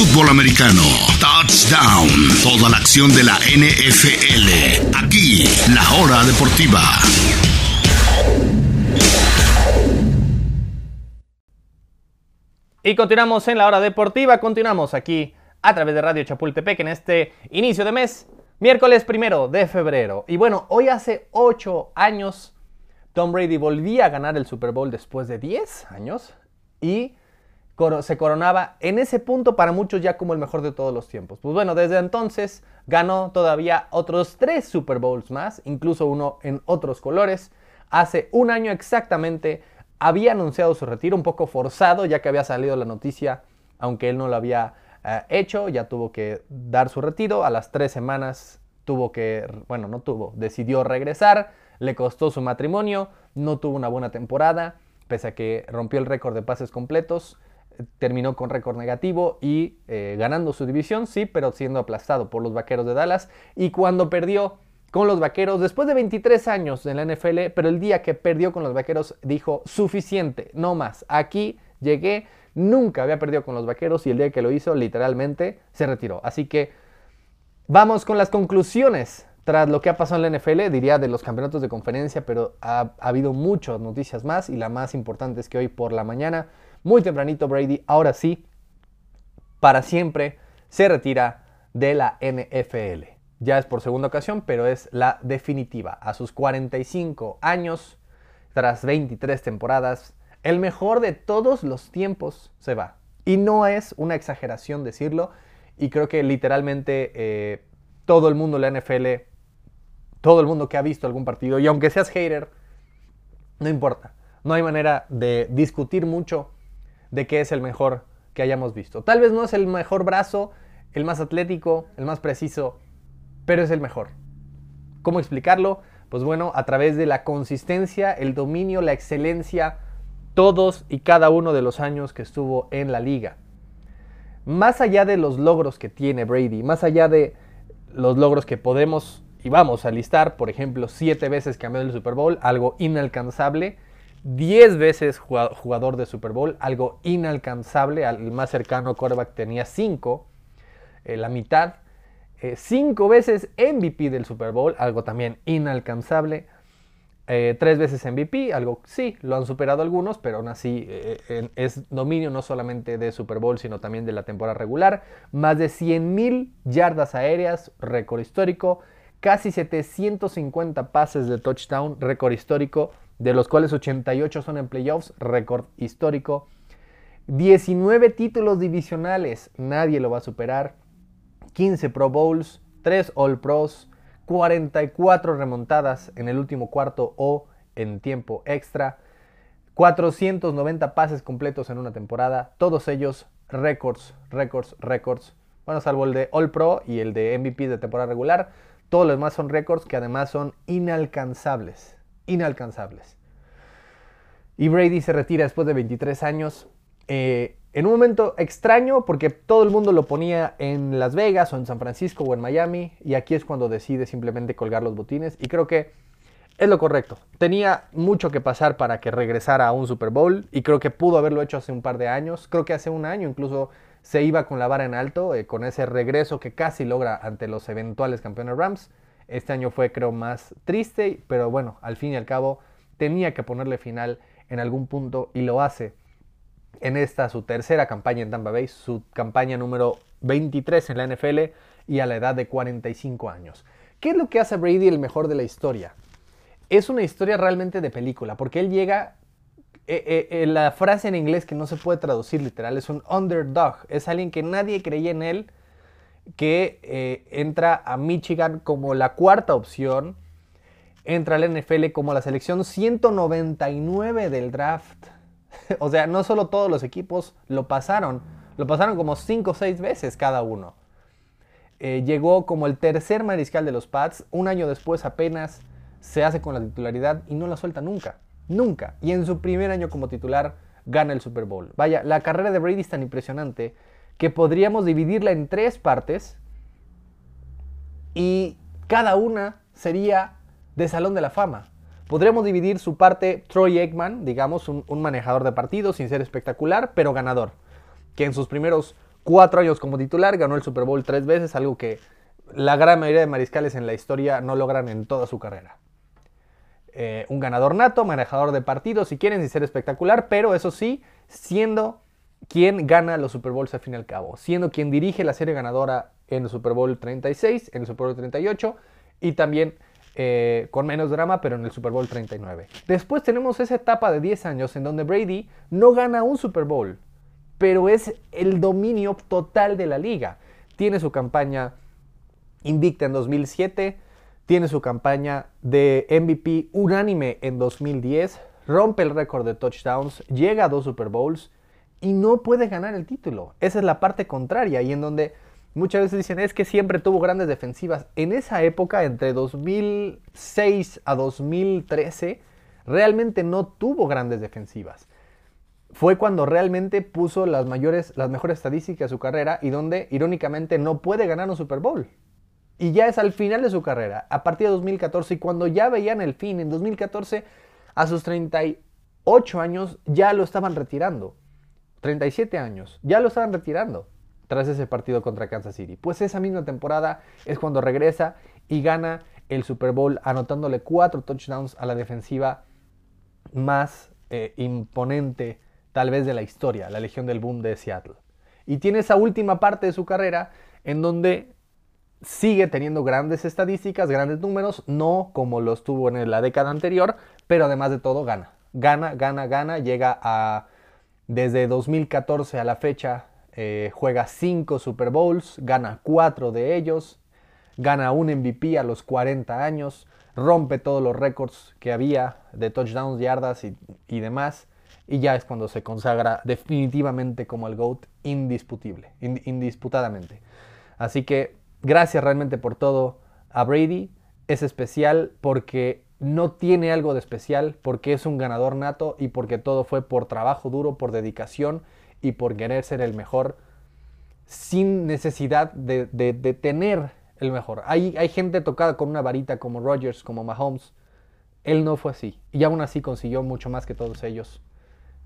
fútbol americano. Touchdown. Toda la acción de la NFL. Aquí, la hora deportiva. Y continuamos en la hora deportiva, continuamos aquí a través de Radio Chapultepec en este inicio de mes, miércoles primero de febrero. Y bueno, hoy hace 8 años Tom Brady volvía a ganar el Super Bowl después de 10 años y se coronaba en ese punto para muchos ya como el mejor de todos los tiempos. Pues bueno, desde entonces ganó todavía otros 3 Super Bowls más, incluso uno en otros colores. Hace un año exactamente había anunciado su retiro, un poco forzado, ya que había salido la noticia, aunque él no lo había eh, hecho, ya tuvo que dar su retiro. A las tres semanas tuvo que, bueno, no tuvo, decidió regresar, le costó su matrimonio, no tuvo una buena temporada, pese a que rompió el récord de pases completos, terminó con récord negativo y eh, ganando su división, sí, pero siendo aplastado por los Vaqueros de Dallas. Y cuando perdió con los Vaqueros después de 23 años en la NFL, pero el día que perdió con los Vaqueros dijo, suficiente, no más, aquí llegué, nunca había perdido con los Vaqueros y el día que lo hizo literalmente se retiró. Así que vamos con las conclusiones tras lo que ha pasado en la NFL, diría de los campeonatos de conferencia, pero ha, ha habido muchas noticias más y la más importante es que hoy por la mañana, muy tempranito Brady, ahora sí, para siempre, se retira de la NFL. Ya es por segunda ocasión, pero es la definitiva. A sus 45 años, tras 23 temporadas, el mejor de todos los tiempos se va. Y no es una exageración decirlo. Y creo que literalmente eh, todo el mundo de la NFL, todo el mundo que ha visto algún partido, y aunque seas hater, no importa. No hay manera de discutir mucho de qué es el mejor que hayamos visto. Tal vez no es el mejor brazo, el más atlético, el más preciso, pero es el mejor. ¿Cómo explicarlo? Pues bueno, a través de la consistencia, el dominio, la excelencia, todos y cada uno de los años que estuvo en la liga. Más allá de los logros que tiene Brady, más allá de los logros que podemos y vamos a listar, por ejemplo, siete veces campeón del Super Bowl, algo inalcanzable, diez veces jugador de Super Bowl, algo inalcanzable, al más cercano quarterback tenía cinco, eh, la mitad, eh, cinco veces MVP del Super Bowl, algo también inalcanzable. Eh, tres veces MVP, algo sí, lo han superado algunos, pero aún así eh, es dominio no solamente de Super Bowl, sino también de la temporada regular. Más de 100.000 yardas aéreas, récord histórico. Casi 750 pases de touchdown, récord histórico, de los cuales 88 son en playoffs, récord histórico. 19 títulos divisionales, nadie lo va a superar. 15 Pro Bowls, 3 All Pros, 44 remontadas en el último cuarto o en tiempo extra, 490 pases completos en una temporada, todos ellos récords, récords, récords. Bueno, salvo el de All Pro y el de MVP de temporada regular, todos los demás son récords que además son inalcanzables, inalcanzables. Y Brady se retira después de 23 años. Eh, en un momento extraño porque todo el mundo lo ponía en Las Vegas o en San Francisco o en Miami y aquí es cuando decide simplemente colgar los botines y creo que es lo correcto. Tenía mucho que pasar para que regresara a un Super Bowl y creo que pudo haberlo hecho hace un par de años. Creo que hace un año incluso se iba con la vara en alto eh, con ese regreso que casi logra ante los eventuales campeones Rams. Este año fue creo más triste, pero bueno, al fin y al cabo tenía que ponerle final en algún punto y lo hace en esta su tercera campaña en Tampa Bay, su campaña número 23 en la NFL y a la edad de 45 años. ¿Qué es lo que hace a Brady el mejor de la historia? Es una historia realmente de película, porque él llega, eh, eh, la frase en inglés que no se puede traducir literal es un underdog, es alguien que nadie creía en él, que eh, entra a Michigan como la cuarta opción, entra al NFL como la selección 199 del draft o sea, no solo todos los equipos lo pasaron, lo pasaron como 5 o 6 veces cada uno. Eh, llegó como el tercer mariscal de los Pats, un año después apenas se hace con la titularidad y no la suelta nunca, nunca. Y en su primer año como titular gana el Super Bowl. Vaya, la carrera de Brady es tan impresionante que podríamos dividirla en tres partes y cada una sería de Salón de la Fama. Podríamos dividir su parte Troy Aikman, digamos, un, manejador de partidos sin ser espectacular, pero ganador. Que en sus primeros cuatro años como titular, ganó el Super Bowl tres veces, algo que la gran mayoría de mariscales en la historia no logran en toda su carrera. Eh, un ganador nato, manejador de partidos, si quieren, sin ser espectacular, pero eso sí, siendo quien gana los Super Bowls al fin y al cabo, siendo quien dirige la serie ganadora en el Super Bowl 36, en el Super Bowl 38 y también eh, con menos drama, pero en el Super Bowl 39. Después tenemos esa etapa de 10 años en donde Brady no gana un Super Bowl, pero es el dominio total de la liga. Tiene su campaña invicta en 2007, tiene su campaña de MVP unánime en 2010, rompe el récord de touchdowns, llega a dos Super Bowls y no puede ganar el título. Esa es la parte contraria y en donde muchas veces dicen es que siempre tuvo grandes defensivas. En esa época, entre 2006 a 2013, realmente no tuvo grandes defensivas. Fue cuando realmente puso las, mayores, las mejores estadísticas de su carrera y donde, irónicamente, no puede ganar un Super Bowl. Y ya es al final de su carrera, a partir de 2014, y cuando ya veían el fin, en 2014, a sus 38 años, ya lo estaban retirando. 37 años, ya lo estaban retirando tras ese partido contra Kansas City. Pues esa misma temporada es cuando regresa y gana el Super Bowl anotándole cuatro touchdowns a la defensiva más eh, imponente tal vez de la historia, la Legión del Boom de Seattle. Y tiene esa última parte de su carrera en donde sigue teniendo grandes estadísticas, grandes números, no como los tuvo en la década anterior, pero además de todo gana. Gana, gana, gana, llega a desde 2014 a la fecha eh, juega 5 Super Bowls, gana 4 de ellos, gana un MVP a los 40 años, rompe todos los récords que había de touchdowns, yardas y, demás. Y ya es cuando se consagra definitivamente como el GOAT indiscutible, indisputadamente. Así que gracias realmente por todo a Brady. Es especial porque no tiene algo de especial porque es un ganador nato y porque todo fue por trabajo duro, por dedicación y por querer ser el mejor sin necesidad de, tener el mejor. Hay, hay, gente tocada con una varita como Rogers, como Mahomes. Él no fue así y aún así consiguió mucho más que todos ellos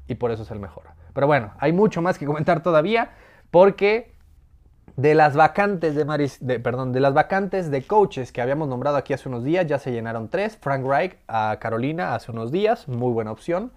y por eso es el mejor. Pero bueno, hay mucho más que comentar todavía porque de las vacantes de, Maris, perdón, de las vacantes de coaches que habíamos nombrado aquí hace unos días, ya se llenaron tres. Frank Reich a Carolina hace unos días, muy buena opción.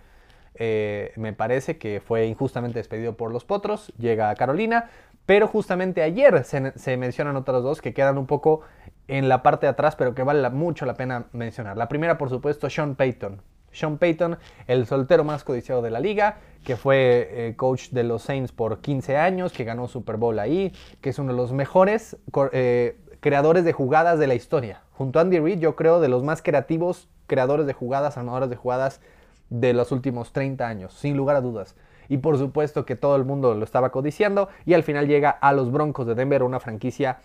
Eh, me parece que fue injustamente despedido por los Potros, llega a Carolina, pero justamente ayer se, mencionan otras dos que quedan un poco en la parte de atrás, pero que vale mucho la pena mencionar. La primera, por supuesto, Sean Payton. Sean Payton, el soltero más codiciado de la liga, que fue eh, coach de los Saints por 15 años, que ganó Super Bowl ahí, que es uno de los mejores eh, creadores de jugadas de la historia. Junto a Andy Reid, yo creo de los más creativos creadores de jugadas, armadores de jugadas de los últimos 30 años, sin lugar a dudas. Y por supuesto que todo el mundo lo estaba codiciando y al final llega a los Broncos de Denver, una franquicia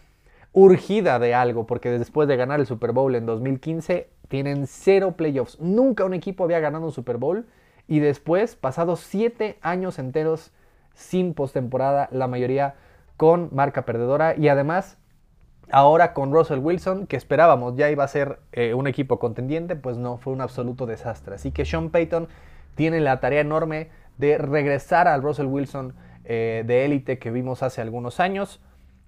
urgida de algo, porque después de ganar el Super Bowl en 2015, tienen cero playoffs. Nunca un equipo había ganado un Super Bowl y después, pasados siete años enteros sin postemporada, la mayoría con marca perdedora y además ahora con Russell Wilson, que esperábamos ya iba a ser eh, un equipo contendiente, pues no, fue un absoluto desastre. Así que Sean Payton tiene la tarea enorme de regresar al Russell Wilson eh, de élite que vimos hace algunos años.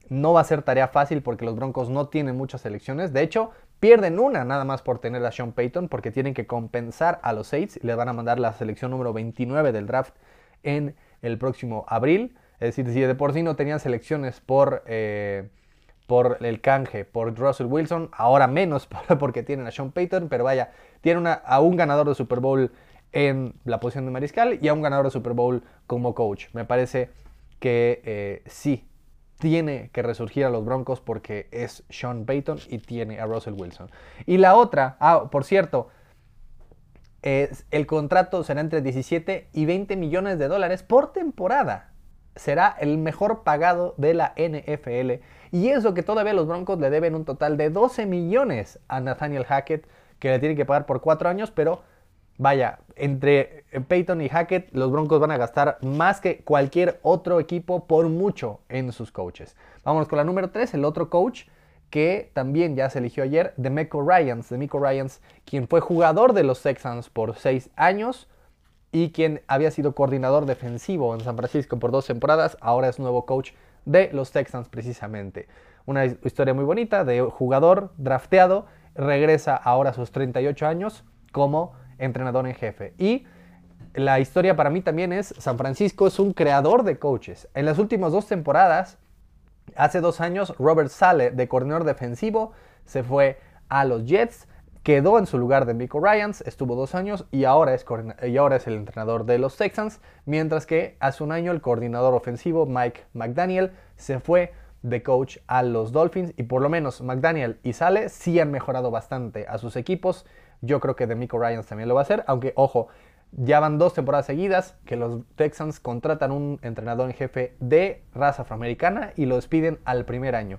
No va a ser tarea fácil porque los Broncos no tienen muchas elecciones. De hecho, pierden una nada más por tener a Sean Payton porque tienen que compensar a los Saints le van a mandar la selección número 29 del draft en el próximo abril. Es decir, si de por sí no tenían selecciones por, eh, por el canje, por Russell Wilson, ahora menos porque tienen a Sean Payton, pero vaya, tienen a un ganador de Super Bowl en la posición de mariscal y a un ganador de Super Bowl como coach. Me parece que eh, sí, tiene que resurgir a los Broncos porque es Sean Payton y tiene a Russell Wilson. Y la otra, ah, por cierto, es, el contrato será entre 17 y 20 millones de dólares por temporada. Será el mejor pagado de la NFL. Y eso que todavía los Broncos le deben un total de 12 millones a Nathaniel Hackett, que le tiene que pagar por 4 años, pero vaya, entre Peyton y Hackett, los Broncos van a gastar más que cualquier otro equipo por mucho en sus coaches. Vámonos con la número 3, el otro coach que también ya se eligió ayer, de Miko Ryans, de Miko Ryans, quien fue jugador de los Texans por 6 años y quien había sido coordinador defensivo en San Francisco por dos temporadas, ahora es nuevo coach de los Texans precisamente. Una historia muy bonita de jugador drafteado, regresa ahora a sus 38 años como entrenador en jefe. Y la historia para mí también es, San Francisco es un creador de coaches. En las últimas dos temporadas, hace dos años, Robert Sale, de coordinador defensivo, se fue a los Jets, quedó en su lugar de Michael Ryans, estuvo dos años y ahora, es y ahora es el entrenador de los Texans, mientras que hace un año el coordinador ofensivo Mike McDaniel se fue de coach a los Dolphins y por lo menos McDaniel y Sale sí han mejorado bastante a sus equipos. Yo creo que Demico Ryans también lo va a hacer, aunque ojo, ya van dos temporadas seguidas que los Texans contratan un entrenador en jefe de raza afroamericana y lo despiden al primer año.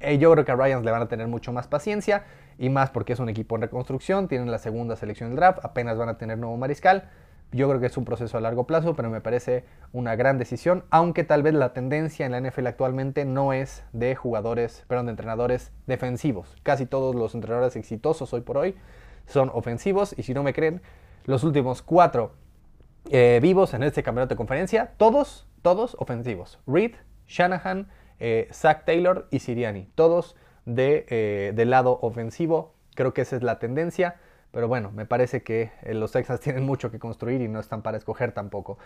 Eh, yo creo que a Ryans le van a tener mucho más paciencia y más porque es un equipo en reconstrucción, tienen la segunda selección del draft, apenas van a tener nuevo mariscal. Yo creo que es un proceso a largo plazo, pero me parece una gran decisión, aunque tal vez la tendencia en la NFL actualmente no es de jugadores, perdón, de entrenadores defensivos. Casi todos los entrenadores exitosos hoy por hoy son ofensivos y si no me creen, los últimos cuatro eh, vivos en este campeonato de conferencia, todos, todos ofensivos. Reed, Shanahan, eh, Zach Taylor y Siriani, todos de, eh, del lado ofensivo. Creo que esa es la tendencia. Pero bueno, me parece que eh, los Texans tienen mucho que construir y no están para escoger tampoco.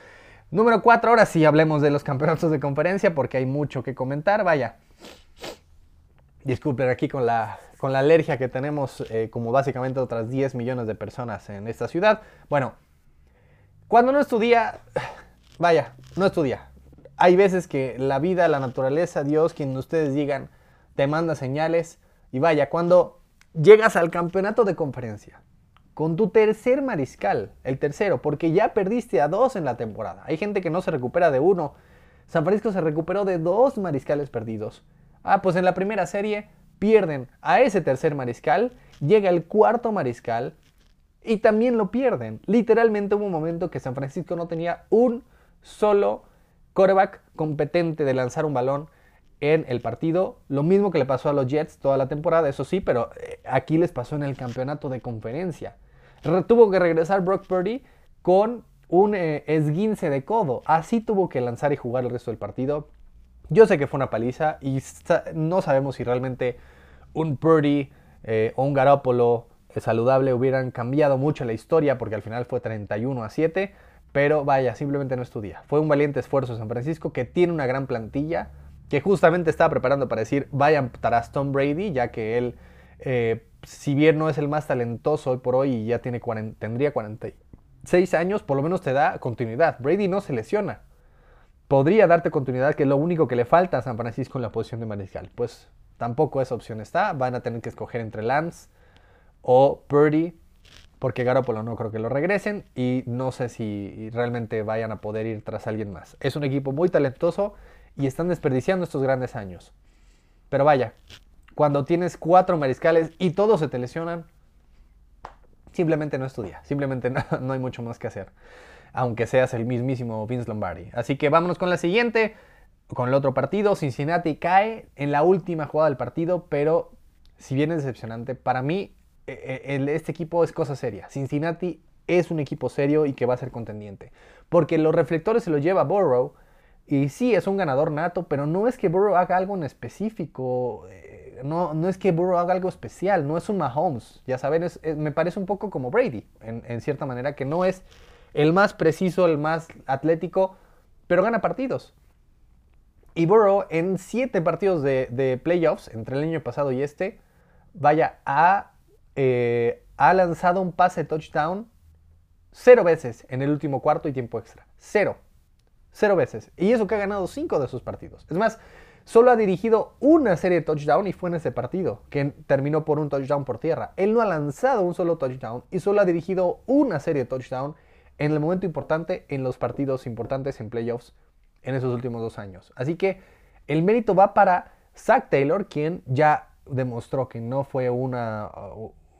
Número 4, ahora sí hablemos de los campeonatos de conferencia porque hay mucho que comentar. Vaya, disculpen aquí con la, con la alergia que tenemos eh, como básicamente otras 10 millones de personas en esta ciudad. Bueno, cuando no estudia, vaya, no estudia. Hay veces que la vida, la naturaleza, Dios, quien ustedes digan, te manda señales. Y vaya, cuando llegas al campeonato de conferencia, con tu tercer mariscal, el tercero, porque ya perdiste a dos en la temporada. Hay gente que no se recupera de uno. San Francisco se recuperó de dos mariscales perdidos. Ah, pues en la primera serie pierden a ese tercer mariscal, llega el cuarto mariscal y también lo pierden. Literalmente hubo un momento que San Francisco no tenía un solo coreback competente de lanzar un balón en el partido. Lo mismo que le pasó a los Jets toda la temporada, eso sí, pero eh, aquí les pasó en el campeonato de conferencia. Tuvo que regresar Brock Purdy con un eh, esguince de codo. Así tuvo que lanzar y jugar el resto del partido. Yo sé que fue una paliza y no sabemos si realmente un Purdy eh, o un Garoppolo saludable hubieran cambiado mucho la historia porque al final fue 31 a 7. Pero vaya, simplemente no estudia. Fue un valiente esfuerzo San Francisco que tiene una gran plantilla que justamente estaba preparando para decir vayan tras Tom Brady, ya que él, eh, si bien no es el más talentoso hoy por hoy y ya tiene tendría 46 años, por lo menos te da continuidad. Brady no se lesiona. Podría darte continuidad, que es lo único que le falta a San Francisco en la posición de mariscal. Pues tampoco esa opción está. Van a tener que escoger entre Lance o Purdy, porque Garoppolo no creo que lo regresen y no sé si realmente vayan a poder ir tras alguien más. Es un equipo muy talentoso y están desperdiciando estos grandes años. Pero vaya, cuando tienes cuatro mariscales y todos se te lesionan, simplemente no estudia, simplemente no, hay mucho más que hacer, aunque seas el mismísimo Vince Lombardi. Así que vámonos con la siguiente, con el otro partido. Cincinnati cae en la última jugada del partido, pero si bien es decepcionante, para mí e, e, este equipo es cosa seria. Cincinnati es un equipo serio y que va a ser contendiente, porque los reflectores se los lleva Burrow y sí, es un ganador nato, pero no es que Burrow haga algo en específico. Eh, no, no es que Burrow haga algo especial, no es un Mahomes. Ya saben, me parece un poco como Brady, en, cierta manera, que no es el más preciso, el más atlético, pero gana partidos. Y Burrow en siete partidos de, playoffs, entre el año pasado y este, vaya, ha, eh, ha lanzado un pase touchdown cero veces en el último cuarto y tiempo extra. Cero. Cero veces. Y eso que ha ganado cinco de sus partidos. Es más, solo ha dirigido una serie de touchdown y fue en ese partido, que terminó por un touchdown por tierra. Él no ha lanzado un solo touchdown y solo ha dirigido una serie de touchdown en el momento importante, en los partidos importantes en playoffs en esos últimos dos años. Así que el mérito va para Zach Taylor, quien ya demostró que no fue una,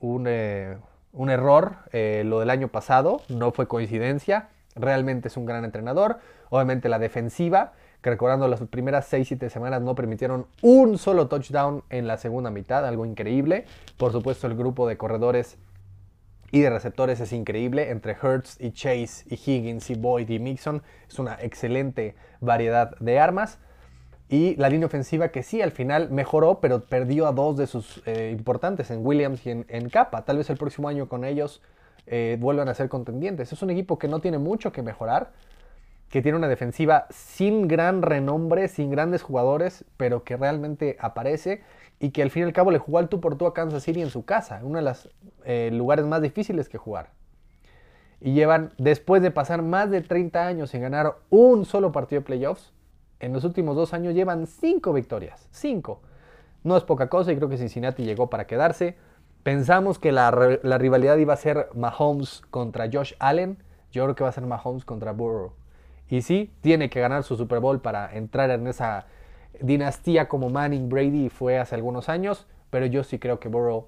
un, eh, error eh, lo del año pasado, no fue coincidencia. Realmente es un gran entrenador. Obviamente la defensiva, que recordando las primeras 6-7 semanas no permitieron un solo touchdown en la segunda mitad, algo increíble. Por supuesto el grupo de corredores y de receptores es increíble. Entre Hertz y Chase y Higgins y Boyd y Mixon es una excelente variedad de armas. Y la línea ofensiva que sí, al final mejoró, pero perdió a dos de sus eh, importantes, en Williams y en, en Capa. Tal vez el próximo año con ellos eh, vuelvan a ser contendientes. Es un equipo que no tiene mucho que mejorar, que tiene una defensiva sin gran renombre, sin grandes jugadores, pero que realmente aparece y que al fin y al cabo le jugó al tú por tú a Kansas City en su casa, uno de los eh, lugares más difíciles que jugar. Y llevan, después de pasar más de 30 años sin ganar un solo partido de playoffs, en los últimos dos años llevan cinco victorias. Cinco. No es poca cosa y creo que Cincinnati llegó para quedarse. Pensamos que la, rivalidad iba a ser Mahomes contra Josh Allen. Yo creo que va a ser Mahomes contra Burrow. Y sí, tiene que ganar su Super Bowl para entrar en esa dinastía como Manning Brady fue hace algunos años. Pero yo sí creo que Burrow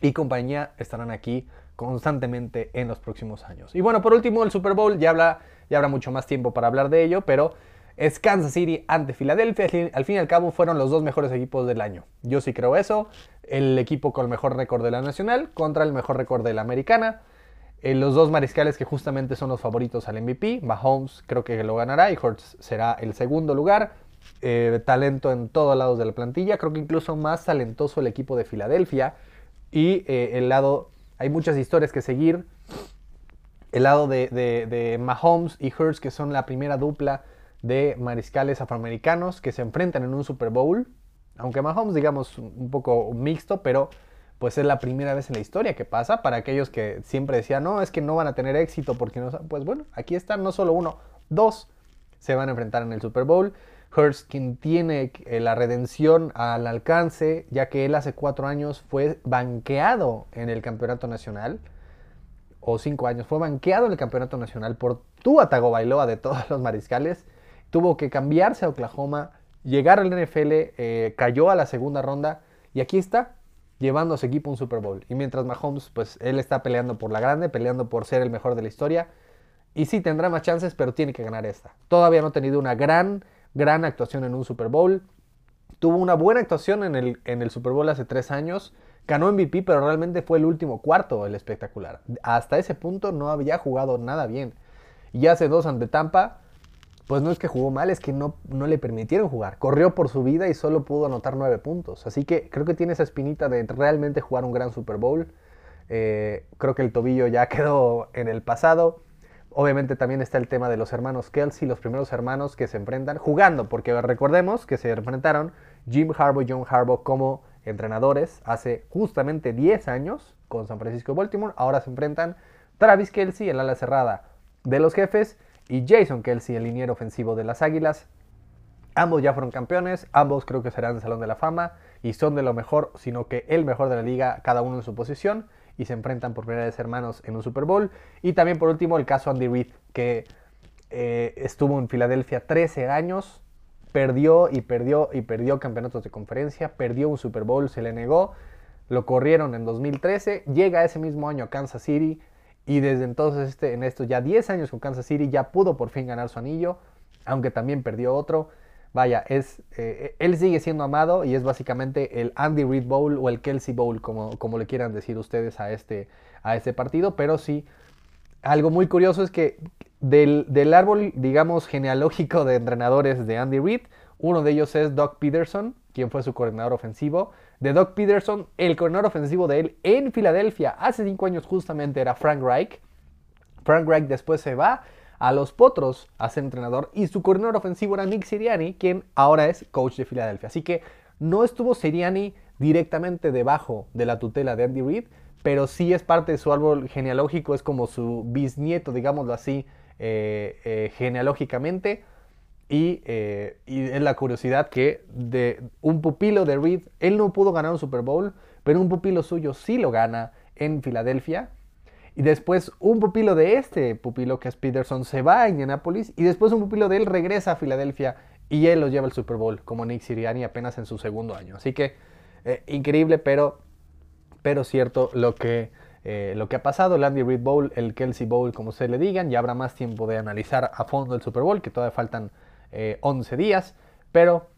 y compañía estarán aquí constantemente en los próximos años. Y bueno, por último, el Super Bowl ya, habla, ya habrá mucho más tiempo para hablar de ello, pero es Kansas City ante Filadelfia. Al fin y al cabo fueron los dos mejores equipos del año. Yo sí creo eso. El equipo con el mejor récord de la nacional contra el mejor récord de la americana. Eh, los dos mariscales que justamente son los favoritos al MVP. Mahomes creo que lo ganará y Hurts será el segundo lugar. Eh, talento en todos lados de la plantilla. Creo que incluso más talentoso el equipo de Filadelfia. Y eh, el lado, hay muchas historias que seguir. El lado de, de Mahomes y Hurts que son la primera dupla de mariscales afroamericanos que se enfrentan en un Super Bowl. Aunque Mahomes, digamos, un poco mixto, pero pues es la primera vez en la historia que pasa. Para aquellos que siempre decían, no, es que no van a tener éxito porque no. Pues bueno, aquí están, no solo uno, dos se van a enfrentar en el Super Bowl. Hurst, quien tiene eh, la redención al alcance, ya que él hace cuatro años fue banqueado en el campeonato nacional, o cinco años, fue banqueado en el campeonato nacional por Tua Tagovailoa de todos los mariscales tuvo que cambiarse a Oklahoma, llegar al NFL, eh, cayó a la segunda ronda y aquí está, llevando a su equipo un Super Bowl. Y mientras Mahomes, pues él está peleando por la grande, peleando por ser el mejor de la historia. Y sí, tendrá más chances, pero tiene que ganar esta. Todavía no ha tenido una gran, gran actuación en un Super Bowl. Tuvo una buena actuación en el, en el Super Bowl hace tres años. Ganó MVP, pero realmente fue el último cuarto el espectacular. Hasta ese punto no había jugado nada bien. Y hace dos ante Tampa, pues no es que jugó mal, es que no, no le permitieron jugar. Corrió por su vida y solo pudo anotar nueve puntos. Así que creo que tiene esa espinita de realmente jugar un gran Super Bowl. Eh, creo que el tobillo ya quedó en el pasado. Obviamente también está el tema de los hermanos Kelsey, los primeros hermanos que se enfrentan jugando, porque recordemos que se enfrentaron Jim Harbaugh y John Harbaugh como entrenadores hace justamente 10 años con San Francisco Baltimore. Ahora se enfrentan Travis Kelsey, el ala cerrada de los jefes, y Jason Kelsey, el liniero ofensivo de las Águilas. Ambos ya fueron campeones, ambos creo que serán Salón de la Fama y son de lo mejor, sino que el mejor de la liga, cada uno en su posición, y se enfrentan por primera vez hermanos en un Super Bowl. Y también por último el caso Andy Reid, que eh, estuvo en Filadelfia 13 años, perdió y perdió y perdió campeonatos de conferencia, perdió un Super Bowl, se le negó, lo corrieron en 2013, llega ese mismo año a Kansas City, y desde entonces, este, en estos ya 10 años con Kansas City, ya pudo por fin ganar su anillo, aunque también perdió otro. Vaya, es, eh, él sigue siendo amado y es básicamente el Andy Reid Bowl o el Kelsey Bowl, como, como le quieran decir ustedes a este, a este partido. Pero sí, algo muy curioso es que del, del árbol, digamos, genealógico de entrenadores de Andy Reid, uno de ellos es Doug Peterson, quien fue su coordinador ofensivo. De Doug Peterson, el coordinador ofensivo de él en Filadelfia hace cinco años justamente era Frank Reich. Frank Reich después se va a los Potros a ser entrenador y su coordinador ofensivo era Nick Siriani, quien ahora es coach de Filadelfia. Así que no estuvo Siriani directamente debajo de la tutela de Andy Reid, pero sí es parte de su árbol genealógico, es como su bisnieto, digámoslo así, eh, eh, genealógicamente. Eh, y, es la curiosidad que de un pupilo de Reed, él no pudo ganar un Super Bowl, pero un pupilo suyo sí lo gana en Filadelfia. Y después un pupilo de este pupilo, que es Peterson, se va a Indianapolis. Y después un pupilo de él regresa a Filadelfia y él lo lleva al Super Bowl, como Nick Siriani apenas en su segundo año. Así que eh, increíble, pero, pero cierto lo que, eh, lo que ha pasado. El Andy Reid Bowl, el Kelsey Bowl, como se le digan. Ya habrá más tiempo de analizar a fondo el Super Bowl, que todavía faltan 11 eh, días, pero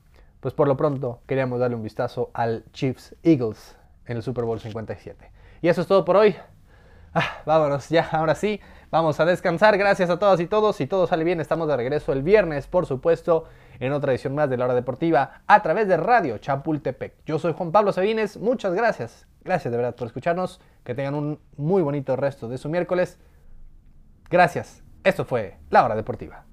pues por lo pronto queríamos darle un vistazo al Chiefs Eagles en el Super Bowl 57. Y eso es todo por hoy. Ah, vámonos, ya, ahora sí, vamos a descansar. Gracias a todas y todos. Si todo sale bien, estamos de regreso el viernes, por supuesto, en otra edición más de la hora deportiva a través de Radio Chapultepec. Yo soy Juan Pablo Sabines, muchas gracias. Gracias de verdad por escucharnos. Que tengan un muy bonito resto de su miércoles. Gracias. Esto fue La Hora Deportiva.